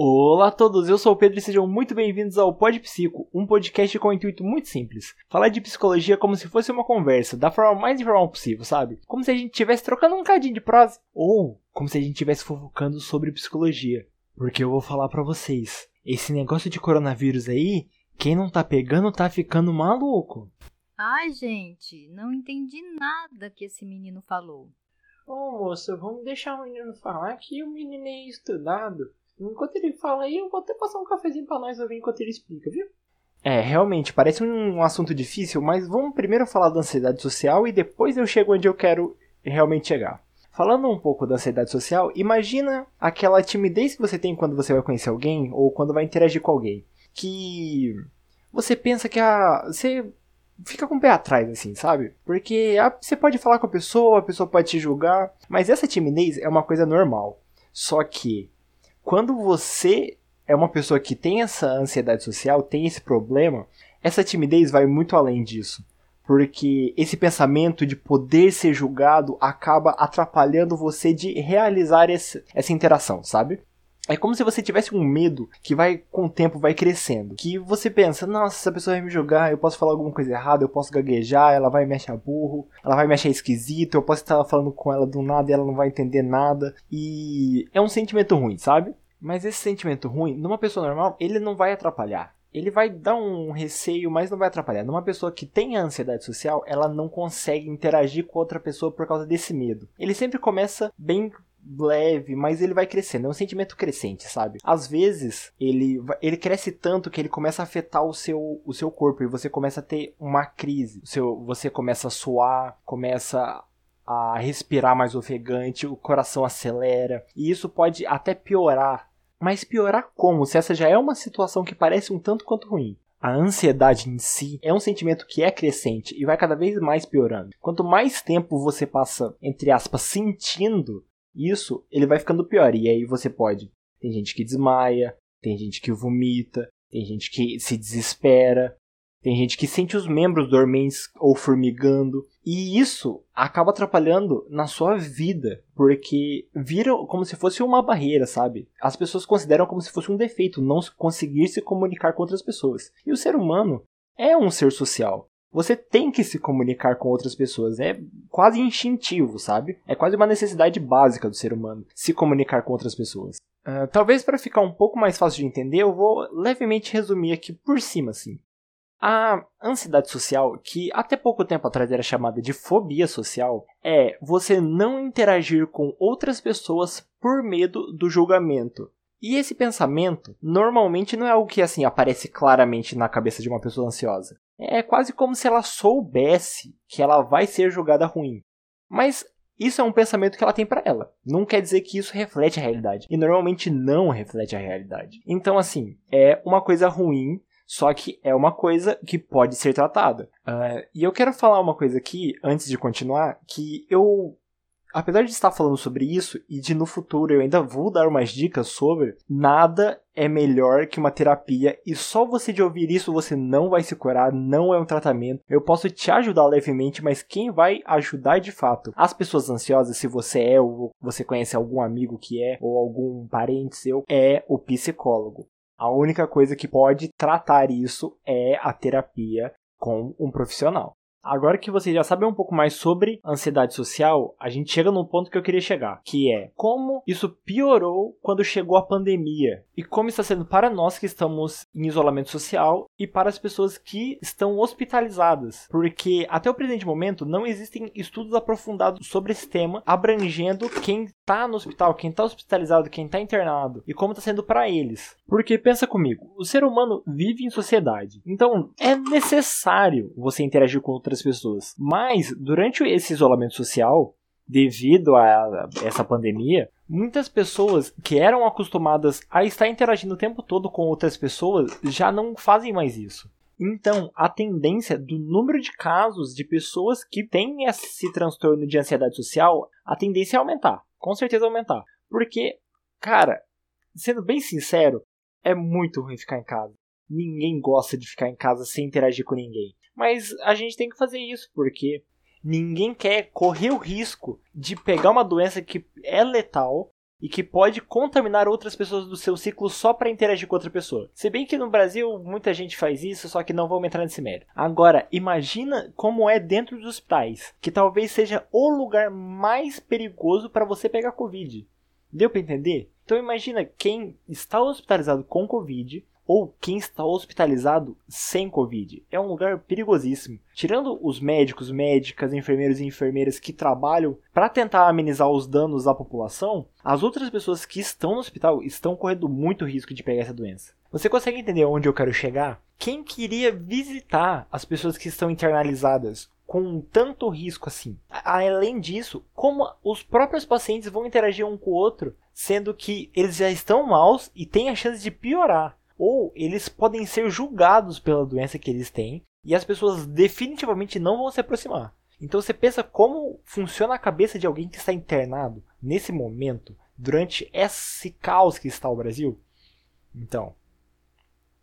Olá a todos, eu sou o Pedro e sejam muito bem-vindos ao Pod Psico, um podcast com um intuito muito simples. Falar de psicologia como se fosse uma conversa, da forma mais informal possível, sabe? Como se a gente estivesse trocando um cadinho de prosa. Ou como se a gente estivesse fofocando sobre psicologia. Porque eu vou falar para vocês, esse negócio de coronavírus aí, quem não tá pegando tá ficando maluco. Ai, gente, não entendi nada que esse menino falou. Ô moça, vamos deixar o menino falar que o menino é estudado. Enquanto ele fala aí, eu vou até passar um cafezinho pra nós ouvir enquanto ele explica, viu? É, realmente, parece um assunto difícil, mas vamos primeiro falar da ansiedade social e depois eu chego onde eu quero realmente chegar. Falando um pouco da ansiedade social, imagina aquela timidez que você tem quando você vai conhecer alguém ou quando vai interagir com alguém. Que você pensa que a. Você fica com o pé atrás, assim, sabe? Porque a, você pode falar com a pessoa, a pessoa pode te julgar, mas essa timidez é uma coisa normal. Só que quando você é uma pessoa que tem essa ansiedade social, tem esse problema, essa timidez vai muito além disso. Porque esse pensamento de poder ser julgado acaba atrapalhando você de realizar esse, essa interação, sabe? É como se você tivesse um medo que vai com o tempo vai crescendo. Que você pensa, nossa, essa pessoa vai me julgar, eu posso falar alguma coisa errada, eu posso gaguejar, ela vai me achar burro, ela vai me achar esquisito, eu posso estar falando com ela do nada e ela não vai entender nada. E é um sentimento ruim, sabe? Mas esse sentimento ruim, numa pessoa normal, ele não vai atrapalhar. Ele vai dar um receio, mas não vai atrapalhar. Numa pessoa que tem ansiedade social, ela não consegue interagir com outra pessoa por causa desse medo. Ele sempre começa bem leve, mas ele vai crescendo. É um sentimento crescente, sabe? Às vezes, ele, ele cresce tanto que ele começa a afetar o seu, o seu corpo e você começa a ter uma crise. O seu, você começa a suar, começa a respirar mais ofegante, o coração acelera. E isso pode até piorar mas piorar como, se essa já é uma situação que parece um tanto quanto ruim? A ansiedade em si é um sentimento que é crescente e vai cada vez mais piorando. Quanto mais tempo você passa, entre aspas, sentindo isso, ele vai ficando pior. E aí você pode. Tem gente que desmaia, tem gente que vomita, tem gente que se desespera, tem gente que sente os membros dormentes ou formigando. E isso acaba atrapalhando na sua vida, porque vira como se fosse uma barreira, sabe? As pessoas consideram como se fosse um defeito não conseguir se comunicar com outras pessoas. E o ser humano é um ser social. Você tem que se comunicar com outras pessoas. É quase instintivo, sabe? É quase uma necessidade básica do ser humano se comunicar com outras pessoas. Uh, talvez para ficar um pouco mais fácil de entender, eu vou levemente resumir aqui por cima, assim. A ansiedade social, que até pouco tempo atrás era chamada de fobia social, é você não interagir com outras pessoas por medo do julgamento. E esse pensamento normalmente não é algo que assim aparece claramente na cabeça de uma pessoa ansiosa. É quase como se ela soubesse que ela vai ser julgada ruim. Mas isso é um pensamento que ela tem para ela. Não quer dizer que isso reflete a realidade. E normalmente não reflete a realidade. Então, assim, é uma coisa ruim só que é uma coisa que pode ser tratada. Uh, e eu quero falar uma coisa aqui, antes de continuar, que eu apesar de estar falando sobre isso e de no futuro eu ainda vou dar umas dicas sobre, nada é melhor que uma terapia e só você de ouvir isso você não vai se curar, não é um tratamento. Eu posso te ajudar levemente, mas quem vai ajudar de fato as pessoas ansiosas, se você é ou você conhece algum amigo que é ou algum parente seu, é o psicólogo. A única coisa que pode tratar isso é a terapia com um profissional. Agora que vocês já sabem um pouco mais sobre ansiedade social, a gente chega num ponto que eu queria chegar, que é como isso piorou quando chegou a pandemia e como está sendo para nós que estamos em isolamento social e para as pessoas que estão hospitalizadas, porque até o presente momento não existem estudos aprofundados sobre esse tema, abrangendo quem está no hospital, quem está hospitalizado, quem está internado e como está sendo para eles. Porque pensa comigo, o ser humano vive em sociedade, então é necessário você interagir com outras pessoas. Mas durante esse isolamento social, devido a essa pandemia, muitas pessoas que eram acostumadas a estar interagindo o tempo todo com outras pessoas já não fazem mais isso. Então, a tendência do número de casos de pessoas que têm esse transtorno de ansiedade social, a tendência é aumentar. Com certeza aumentar. Porque, cara, sendo bem sincero, é muito ruim ficar em casa. Ninguém gosta de ficar em casa sem interagir com ninguém. Mas a gente tem que fazer isso porque ninguém quer correr o risco de pegar uma doença que é letal e que pode contaminar outras pessoas do seu ciclo só para interagir com outra pessoa. Se bem que no Brasil muita gente faz isso, só que não vamos entrar nesse mérito. Agora, imagina como é dentro dos hospitais, que talvez seja o lugar mais perigoso para você pegar Covid. Deu para entender? Então imagina quem está hospitalizado com Covid ou quem está hospitalizado sem Covid. É um lugar perigosíssimo. Tirando os médicos, médicas, enfermeiros e enfermeiras que trabalham para tentar amenizar os danos à população, as outras pessoas que estão no hospital estão correndo muito risco de pegar essa doença. Você consegue entender onde eu quero chegar? Quem queria visitar as pessoas que estão internalizadas com tanto risco assim? Além disso, como os próprios pacientes vão interagir um com o outro, sendo que eles já estão maus e têm a chance de piorar ou eles podem ser julgados pela doença que eles têm e as pessoas definitivamente não vão se aproximar. Então você pensa como funciona a cabeça de alguém que está internado nesse momento, durante esse caos que está o Brasil? Então,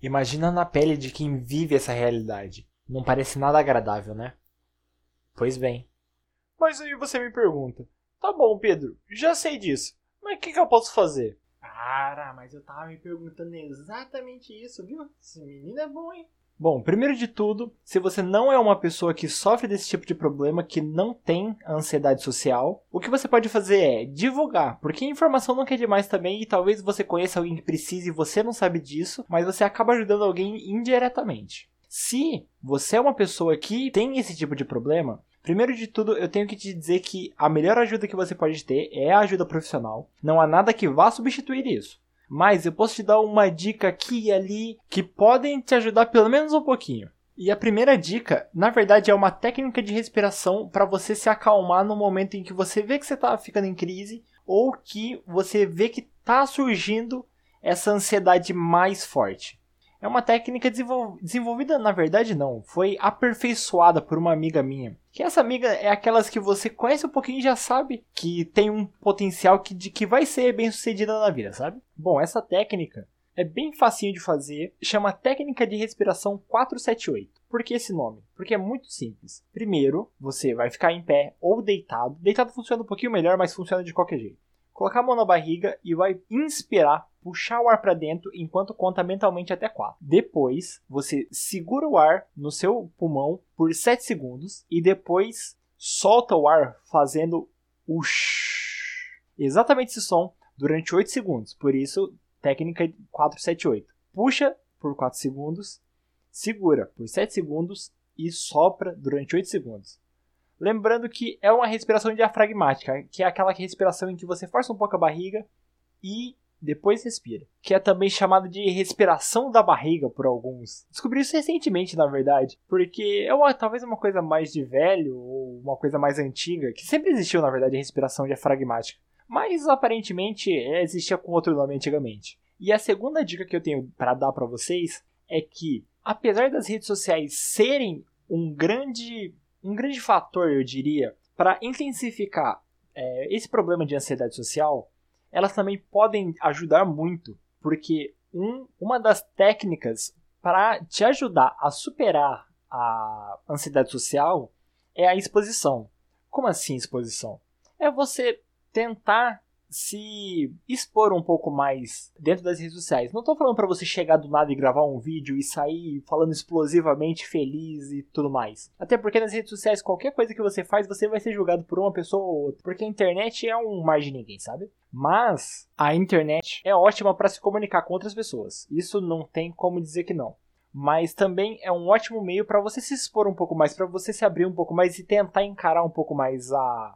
imagina na pele de quem vive essa realidade. Não parece nada agradável, né? Pois bem. Mas aí você me pergunta: tá bom, Pedro, já sei disso, mas o que, que eu posso fazer? Cara, mas eu tava me perguntando exatamente isso, viu? Esse menino é bom, hein? Bom, primeiro de tudo, se você não é uma pessoa que sofre desse tipo de problema, que não tem ansiedade social, o que você pode fazer é divulgar, porque informação nunca é demais também e talvez você conheça alguém que precise e você não sabe disso, mas você acaba ajudando alguém indiretamente. Se você é uma pessoa que tem esse tipo de problema, Primeiro de tudo, eu tenho que te dizer que a melhor ajuda que você pode ter é a ajuda profissional. Não há nada que vá substituir isso. Mas eu posso te dar uma dica aqui e ali que podem te ajudar pelo menos um pouquinho. E a primeira dica, na verdade, é uma técnica de respiração para você se acalmar no momento em que você vê que você está ficando em crise ou que você vê que está surgindo essa ansiedade mais forte. É uma técnica desenvolvida, na verdade, não, foi aperfeiçoada por uma amiga minha. Que essa amiga é aquelas que você conhece um pouquinho e já sabe que tem um potencial que, de que vai ser bem sucedida na vida, sabe? Bom, essa técnica é bem facinho de fazer, chama técnica de respiração 478. Por que esse nome? Porque é muito simples. Primeiro, você vai ficar em pé ou deitado. Deitado funciona um pouquinho melhor, mas funciona de qualquer jeito colocar a mão na barriga e vai inspirar, puxar o ar para dentro enquanto conta mentalmente até 4. Depois, você segura o ar no seu pulmão por 7 segundos e depois solta o ar fazendo o shh. Exatamente esse som durante 8 segundos. Por isso, técnica 478. Puxa por 4 segundos, segura por 7 segundos e sopra durante 8 segundos. Lembrando que é uma respiração diafragmática, que é aquela respiração em que você força um pouco a barriga e depois respira, que é também chamada de respiração da barriga por alguns. Descobri isso recentemente, na verdade, porque é uma, talvez uma coisa mais de velho ou uma coisa mais antiga, que sempre existiu, na verdade, a respiração diafragmática, mas aparentemente existia com outro nome antigamente. E a segunda dica que eu tenho para dar para vocês é que, apesar das redes sociais serem um grande um grande fator, eu diria, para intensificar é, esse problema de ansiedade social, elas também podem ajudar muito, porque um, uma das técnicas para te ajudar a superar a ansiedade social é a exposição. Como assim exposição? É você tentar se expor um pouco mais dentro das redes sociais. Não estou falando para você chegar do nada e gravar um vídeo e sair falando explosivamente feliz e tudo mais. Até porque nas redes sociais qualquer coisa que você faz você vai ser julgado por uma pessoa ou outra, porque a internet é um mar de ninguém, sabe? Mas a internet é ótima para se comunicar com outras pessoas. Isso não tem como dizer que não mas também é um ótimo meio para você se expor um pouco mais, para você se abrir um pouco mais e tentar encarar um pouco mais a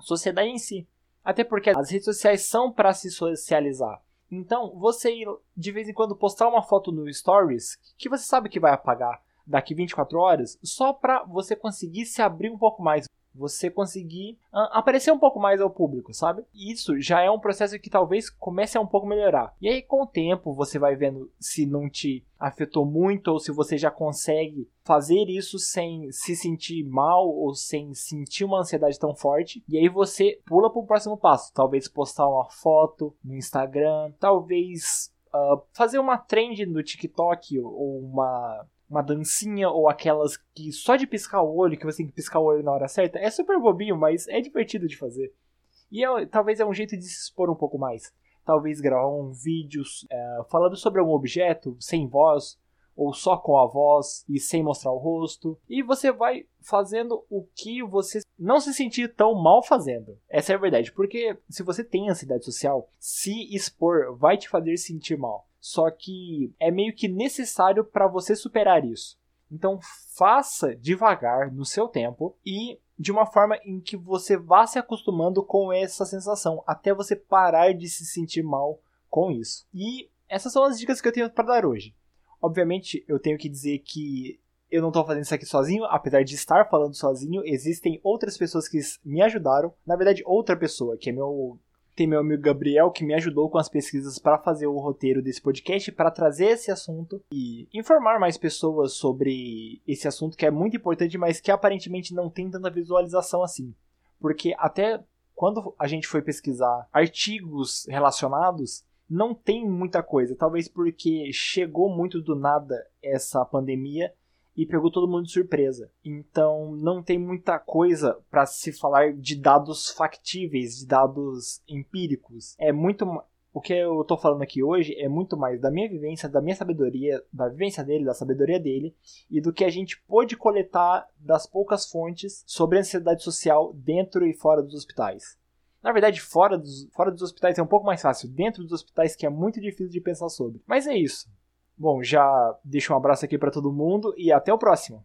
sociedade em si. Até porque as redes sociais são para se socializar. Então, você ir de vez em quando postar uma foto no Stories, que você sabe que vai apagar daqui 24 horas, só para você conseguir se abrir um pouco mais você conseguir uh, aparecer um pouco mais ao público, sabe? Isso já é um processo que talvez comece a um pouco melhorar. E aí, com o tempo, você vai vendo se não te afetou muito ou se você já consegue fazer isso sem se sentir mal ou sem sentir uma ansiedade tão forte. E aí você pula para o próximo passo, talvez postar uma foto no Instagram, talvez uh, fazer uma trend no TikTok ou uma uma dancinha ou aquelas que só de piscar o olho, que você tem que piscar o olho na hora certa, é super bobinho, mas é divertido de fazer. E é, talvez é um jeito de se expor um pouco mais. Talvez gravar um vídeo é, falando sobre algum objeto, sem voz, ou só com a voz e sem mostrar o rosto. E você vai fazendo o que você não se sentir tão mal fazendo. Essa é a verdade, porque se você tem ansiedade social, se expor vai te fazer sentir mal. Só que é meio que necessário para você superar isso. Então faça devagar no seu tempo e de uma forma em que você vá se acostumando com essa sensação, até você parar de se sentir mal com isso. E essas são as dicas que eu tenho para dar hoje. Obviamente, eu tenho que dizer que eu não estou fazendo isso aqui sozinho, apesar de estar falando sozinho, existem outras pessoas que me ajudaram. Na verdade, outra pessoa, que é meu tem meu amigo Gabriel que me ajudou com as pesquisas para fazer o roteiro desse podcast, para trazer esse assunto e informar mais pessoas sobre esse assunto que é muito importante, mas que aparentemente não tem tanta visualização assim. Porque até quando a gente foi pesquisar artigos relacionados, não tem muita coisa. Talvez porque chegou muito do nada essa pandemia e pegou todo mundo de surpresa. Então não tem muita coisa para se falar de dados factíveis, de dados empíricos. É muito o que eu tô falando aqui hoje é muito mais da minha vivência, da minha sabedoria, da vivência dele, da sabedoria dele e do que a gente pôde coletar das poucas fontes sobre a ansiedade social dentro e fora dos hospitais. Na verdade, fora dos, fora dos hospitais é um pouco mais fácil, dentro dos hospitais que é muito difícil de pensar sobre. Mas é isso. Bom, já deixo um abraço aqui para todo mundo e até o próximo.